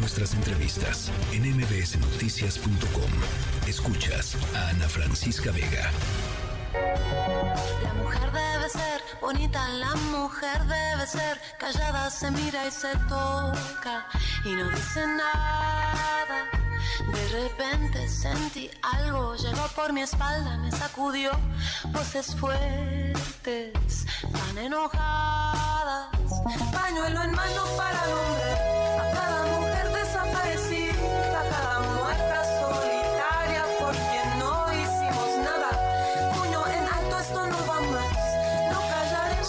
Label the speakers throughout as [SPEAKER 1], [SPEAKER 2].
[SPEAKER 1] nuestras entrevistas en mbsnoticias.com. Escuchas a Ana Francisca Vega.
[SPEAKER 2] La mujer debe ser bonita, la mujer debe ser callada, se mira y se toca y no dice nada. De repente sentí algo, llegó por mi espalda, me sacudió voces fuertes, tan enojadas. Pañuelo en mano para el hombre,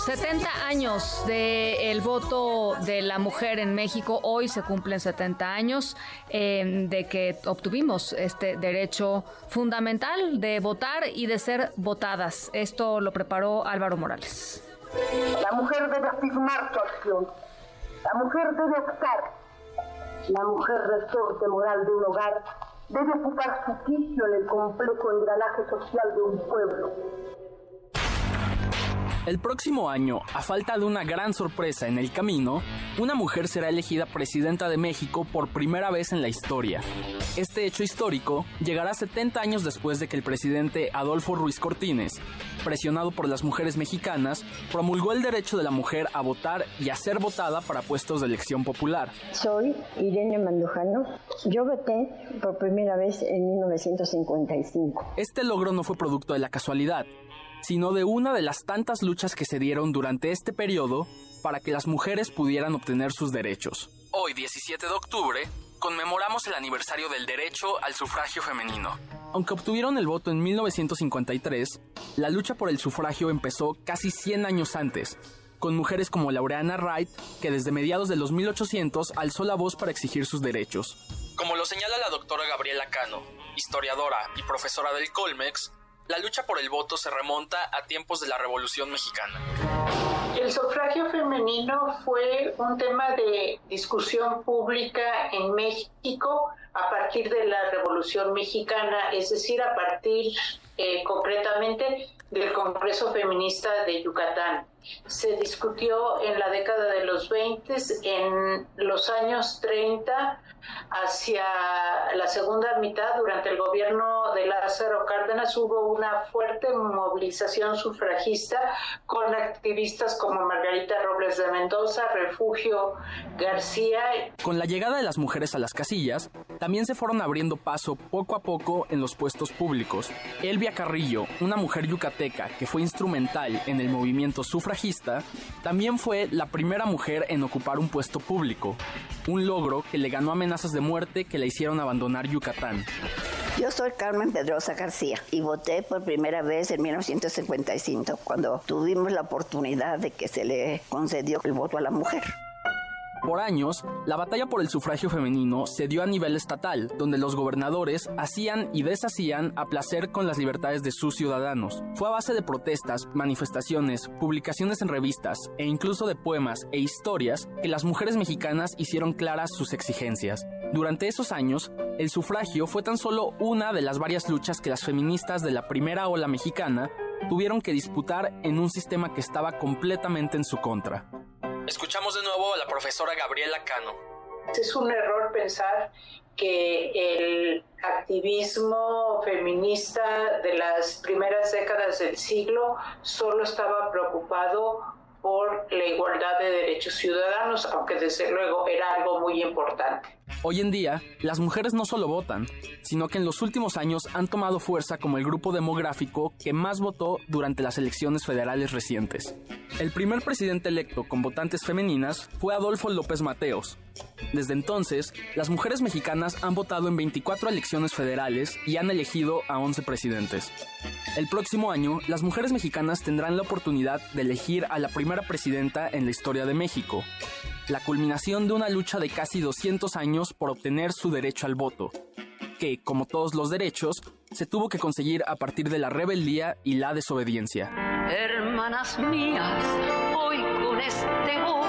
[SPEAKER 3] 70 años del voto de la mujer en México. Hoy se cumplen 70 años eh, de que obtuvimos este derecho fundamental de votar y de ser votadas. Esto lo preparó Álvaro Morales.
[SPEAKER 4] La mujer debe afirmar su acción. La mujer debe optar. La mujer resorte moral de un hogar debe ocupar su sitio en el complejo engranaje social de un pueblo.
[SPEAKER 5] El próximo año, a falta de una gran sorpresa en el camino, una mujer será elegida presidenta de México por primera vez en la historia. Este hecho histórico llegará 70 años después de que el presidente Adolfo Ruiz Cortines, presionado por las mujeres mexicanas, promulgó el derecho de la mujer a votar y a ser votada para puestos de elección popular.
[SPEAKER 6] Soy Irene Mandujano. Yo voté por primera vez en 1955.
[SPEAKER 5] Este logro no fue producto de la casualidad, sino de una de las tantas luchas que se dieron durante este periodo para que las mujeres pudieran obtener sus derechos. Hoy, 17 de octubre, conmemoramos el aniversario del derecho al sufragio femenino. Aunque obtuvieron el voto en 1953, la lucha por el sufragio empezó casi 100 años antes, con mujeres como Laureana Wright, que desde mediados de los 1800 alzó la voz para exigir sus derechos. Como lo señala la doctora Gabriela Cano, historiadora y profesora del Colmex, la lucha por el voto se remonta a tiempos de la Revolución Mexicana.
[SPEAKER 7] El sufragio femenino fue un tema de discusión pública en México a partir de la Revolución Mexicana, es decir, a partir concretamente del Congreso Feminista de Yucatán. Se discutió en la década de los 20, en los años 30, hacia la segunda mitad, durante el gobierno de Lázaro Cárdenas, hubo una fuerte movilización sufragista con activistas como Margarita Robles de Mendoza, Refugio García.
[SPEAKER 5] Con la llegada de las mujeres a las casillas, también se fueron abriendo paso poco a poco en los puestos públicos. Elvia Carrillo, una mujer yucateca que fue instrumental en el movimiento sufragista, también fue la primera mujer en ocupar un puesto público, un logro que le ganó amenazas de muerte que le hicieron abandonar Yucatán.
[SPEAKER 6] Yo soy Carmen Pedrosa García y voté por primera vez en 1955, cuando tuvimos la oportunidad de que se le concedió el voto a la mujer.
[SPEAKER 5] Por años, la batalla por el sufragio femenino se dio a nivel estatal, donde los gobernadores hacían y deshacían a placer con las libertades de sus ciudadanos. Fue a base de protestas, manifestaciones, publicaciones en revistas e incluso de poemas e historias que las mujeres mexicanas hicieron claras sus exigencias. Durante esos años, el sufragio fue tan solo una de las varias luchas que las feministas de la primera ola mexicana tuvieron que disputar en un sistema que estaba completamente en su contra. Escuchamos de nuevo la profesora Gabriela Cano.
[SPEAKER 7] Es un error pensar que el activismo feminista de las primeras décadas del siglo solo estaba preocupado por la igualdad de derechos ciudadanos, aunque desde luego era algo muy importante.
[SPEAKER 5] Hoy en día, las mujeres no solo votan, sino que en los últimos años han tomado fuerza como el grupo demográfico que más votó durante las elecciones federales recientes. El primer presidente electo con votantes femeninas fue Adolfo López Mateos. Desde entonces, las mujeres mexicanas han votado en 24 elecciones federales y han elegido a 11 presidentes. El próximo año, las mujeres mexicanas tendrán la oportunidad de elegir a la primera presidenta en la historia de México, la culminación de una lucha de casi 200 años por obtener su derecho al voto, que, como todos los derechos, se tuvo que conseguir a partir de la rebeldía y la desobediencia.
[SPEAKER 2] Hermanas mías, hoy con este voto,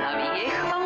[SPEAKER 2] la vieja